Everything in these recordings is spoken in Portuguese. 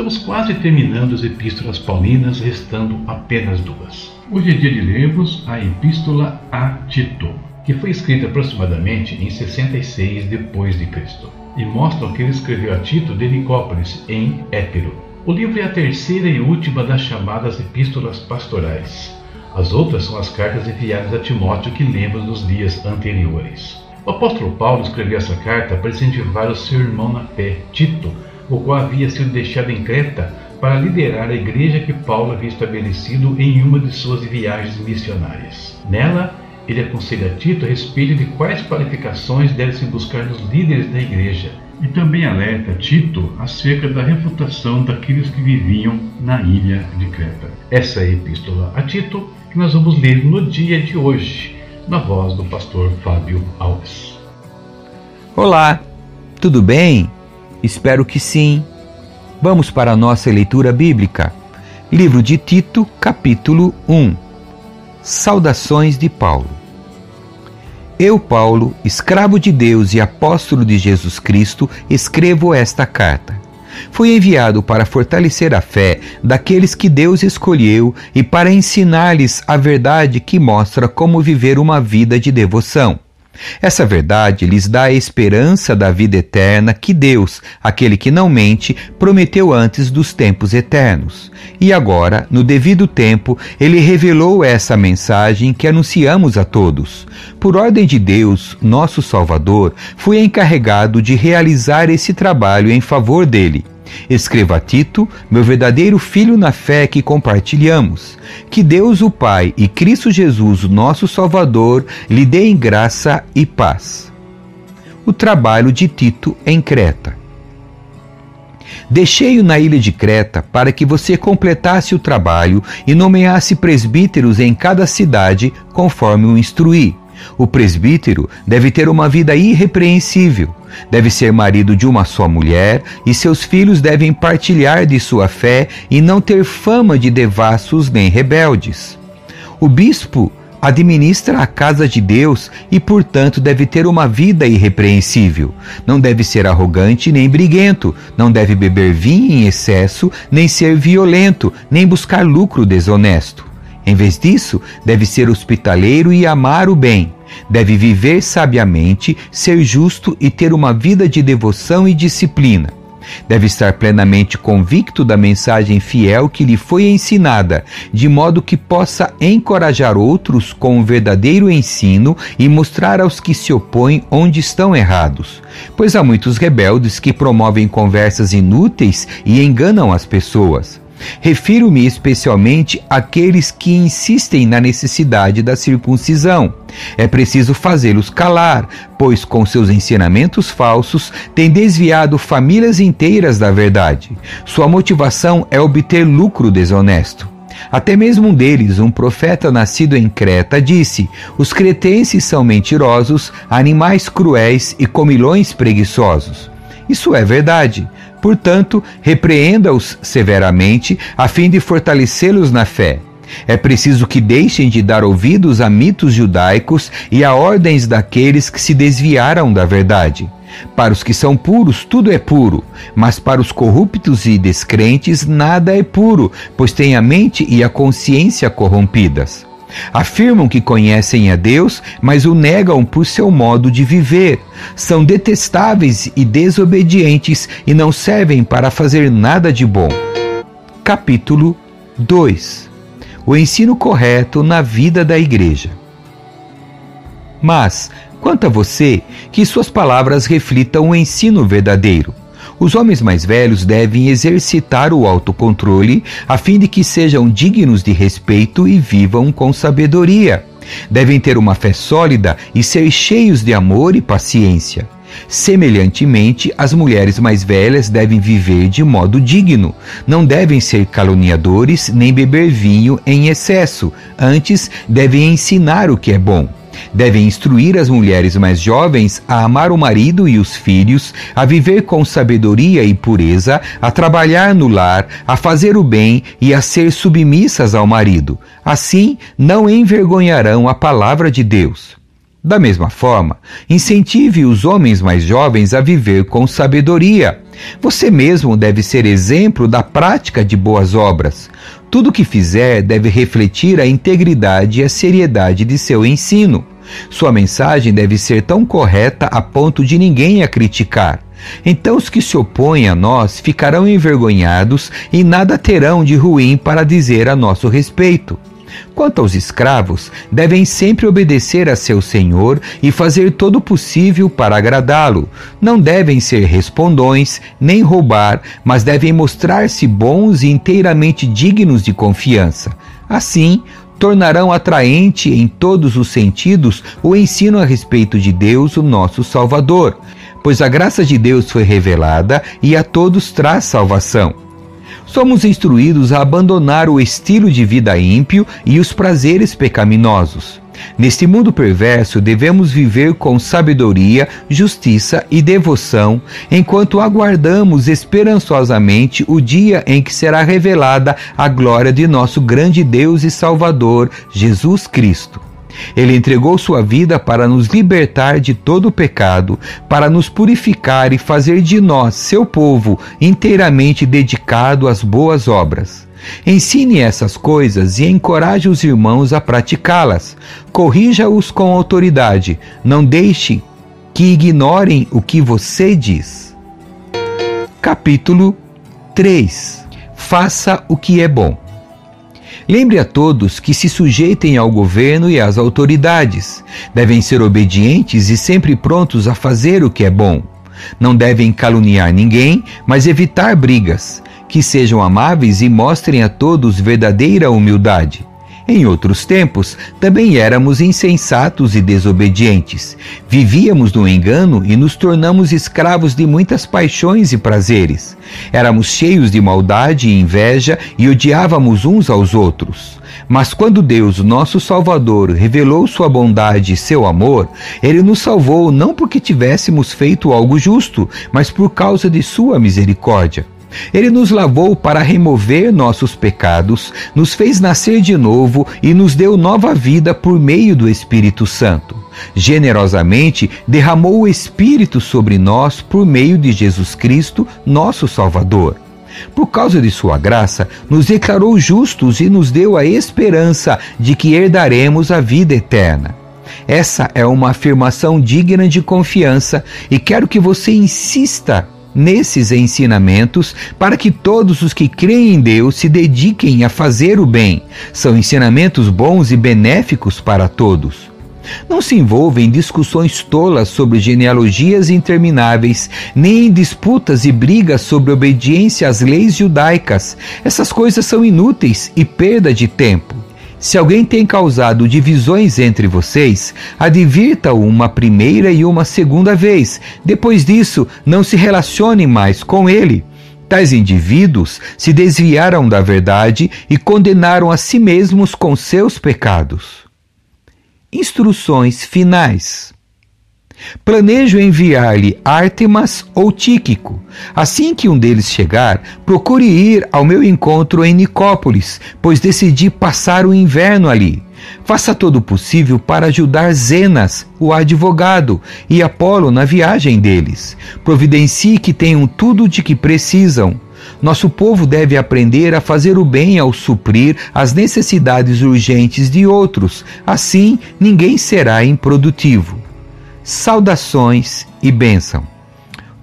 Estamos quase terminando as epístolas paulinas, restando apenas duas. Hoje é dia de lermos a Epístola a Tito, que foi escrita aproximadamente em 66 depois de Cristo, e mostram que ele escreveu a Tito de Nicópolis, em Épiro. O livro é a terceira e última das chamadas epístolas pastorais. As outras são as cartas enviadas a Timóteo que lemos nos dias anteriores. O apóstolo Paulo escreveu essa carta para incentivar o seu irmão na fé, Tito, o qual havia sido deixado em Creta para liderar a igreja que Paulo havia estabelecido em uma de suas viagens missionárias. Nela, ele aconselha Tito a respeito de quais qualificações devem se buscar nos líderes da igreja e também alerta Tito acerca da refutação daqueles que viviam na ilha de Creta. Essa é a epístola a Tito que nós vamos ler no dia de hoje, na voz do pastor Fábio Alves. Olá, tudo bem? Espero que sim. Vamos para a nossa leitura bíblica. Livro de Tito, capítulo 1. Saudações de Paulo. Eu, Paulo, escravo de Deus e apóstolo de Jesus Cristo, escrevo esta carta. Fui enviado para fortalecer a fé daqueles que Deus escolheu e para ensinar-lhes a verdade que mostra como viver uma vida de devoção. Essa verdade lhes dá a esperança da vida eterna que Deus, aquele que não mente, prometeu antes dos tempos eternos. E agora, no devido tempo, ele revelou essa mensagem que anunciamos a todos. Por ordem de Deus, nosso Salvador, fui encarregado de realizar esse trabalho em favor dele. Escreva a Tito, meu verdadeiro filho na fé que compartilhamos. Que Deus, o Pai, e Cristo Jesus, nosso Salvador, lhe deem graça e paz. O trabalho de Tito em Creta. Deixei-o na ilha de Creta para que você completasse o trabalho e nomeasse presbíteros em cada cidade, conforme o instruí. O presbítero deve ter uma vida irrepreensível, deve ser marido de uma só mulher, e seus filhos devem partilhar de sua fé e não ter fama de devassos nem rebeldes. O bispo administra a casa de Deus e, portanto, deve ter uma vida irrepreensível. Não deve ser arrogante nem briguento, não deve beber vinho em excesso, nem ser violento, nem buscar lucro desonesto. Em vez disso, deve ser hospitaleiro e amar o bem. Deve viver sabiamente, ser justo e ter uma vida de devoção e disciplina. Deve estar plenamente convicto da mensagem fiel que lhe foi ensinada, de modo que possa encorajar outros com o verdadeiro ensino e mostrar aos que se opõem onde estão errados. Pois há muitos rebeldes que promovem conversas inúteis e enganam as pessoas. Refiro-me especialmente àqueles que insistem na necessidade da circuncisão. É preciso fazê-los calar, pois com seus ensinamentos falsos têm desviado famílias inteiras da verdade. Sua motivação é obter lucro desonesto. Até mesmo um deles, um profeta nascido em Creta, disse: Os cretenses são mentirosos, animais cruéis e comilões preguiçosos. Isso é verdade. Portanto, repreenda-os severamente, a fim de fortalecê-los na fé. É preciso que deixem de dar ouvidos a mitos judaicos e a ordens daqueles que se desviaram da verdade. Para os que são puros, tudo é puro, mas para os corruptos e descrentes, nada é puro, pois têm a mente e a consciência corrompidas. Afirmam que conhecem a Deus, mas o negam por seu modo de viver. São detestáveis e desobedientes e não servem para fazer nada de bom. Capítulo 2 O ensino correto na vida da Igreja. Mas, quanto a você, que suas palavras reflitam o ensino verdadeiro os homens mais velhos devem exercitar o autocontrole a fim de que sejam dignos de respeito e vivam com sabedoria. Devem ter uma fé sólida e ser cheios de amor e paciência. Semelhantemente, as mulheres mais velhas devem viver de modo digno. Não devem ser caluniadores nem beber vinho em excesso. Antes, devem ensinar o que é bom devem instruir as mulheres mais jovens a amar o marido e os filhos, a viver com sabedoria e pureza, a trabalhar no lar, a fazer o bem e a ser submissas ao marido. Assim, não envergonharão a palavra de Deus. Da mesma forma, incentive os homens mais jovens a viver com sabedoria. Você mesmo deve ser exemplo da prática de boas obras. Tudo que fizer deve refletir a integridade e a seriedade de seu ensino. Sua mensagem deve ser tão correta a ponto de ninguém a criticar. Então os que se opõem a nós ficarão envergonhados e nada terão de ruim para dizer a nosso respeito. Quanto aos escravos, devem sempre obedecer a seu senhor e fazer todo o possível para agradá-lo. Não devem ser respondões, nem roubar, mas devem mostrar-se bons e inteiramente dignos de confiança. Assim, tornarão atraente em todos os sentidos o ensino a respeito de Deus, o nosso Salvador, pois a graça de Deus foi revelada e a todos traz salvação somos instruídos a abandonar o estilo de vida ímpio e os prazeres pecaminosos. Neste mundo perverso, devemos viver com sabedoria, justiça e devoção, enquanto aguardamos esperançosamente o dia em que será revelada a glória de nosso grande Deus e Salvador, Jesus Cristo. Ele entregou sua vida para nos libertar de todo o pecado, para nos purificar e fazer de nós, seu povo, inteiramente dedicado às boas obras. Ensine essas coisas e encoraje os irmãos a praticá-las. Corrija-os com autoridade. Não deixe que ignorem o que você diz. Capítulo 3 Faça o que é bom. Lembre a todos que se sujeitem ao governo e às autoridades. Devem ser obedientes e sempre prontos a fazer o que é bom. Não devem caluniar ninguém, mas evitar brigas. Que sejam amáveis e mostrem a todos verdadeira humildade. Em outros tempos, também éramos insensatos e desobedientes. Vivíamos no engano e nos tornamos escravos de muitas paixões e prazeres. Éramos cheios de maldade e inveja e odiávamos uns aos outros. Mas quando Deus, nosso Salvador, revelou sua bondade e seu amor, ele nos salvou não porque tivéssemos feito algo justo, mas por causa de sua misericórdia. Ele nos lavou para remover nossos pecados, nos fez nascer de novo e nos deu nova vida por meio do Espírito Santo. Generosamente derramou o Espírito sobre nós por meio de Jesus Cristo, nosso Salvador. Por causa de Sua graça, nos declarou justos e nos deu a esperança de que herdaremos a vida eterna. Essa é uma afirmação digna de confiança e quero que você insista nesses ensinamentos para que todos os que creem em Deus se dediquem a fazer o bem. São ensinamentos bons e benéficos para todos. Não se envolva em discussões tolas sobre genealogias intermináveis, nem em disputas e brigas sobre obediência às leis judaicas. Essas coisas são inúteis e perda de tempo. Se alguém tem causado divisões entre vocês, advirta-o uma primeira e uma segunda vez. Depois disso, não se relacione mais com ele. Tais indivíduos se desviaram da verdade e condenaram a si mesmos com seus pecados. Instruções finais. Planejo enviar-lhe Ártemas ou Tíquico. Assim que um deles chegar, procure ir ao meu encontro em Nicópolis, pois decidi passar o inverno ali. Faça todo o possível para ajudar Zenas, o advogado, e Apolo na viagem deles. Providencie que tenham tudo de que precisam. Nosso povo deve aprender a fazer o bem ao suprir as necessidades urgentes de outros. Assim, ninguém será improdutivo saudações e bênção.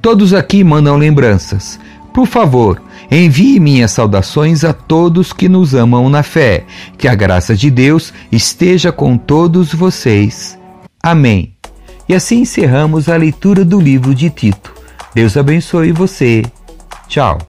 Todos aqui mandam lembranças. Por favor, envie minhas saudações a todos que nos amam na fé. Que a graça de Deus esteja com todos vocês. Amém. E assim encerramos a leitura do livro de Tito. Deus abençoe você. Tchau.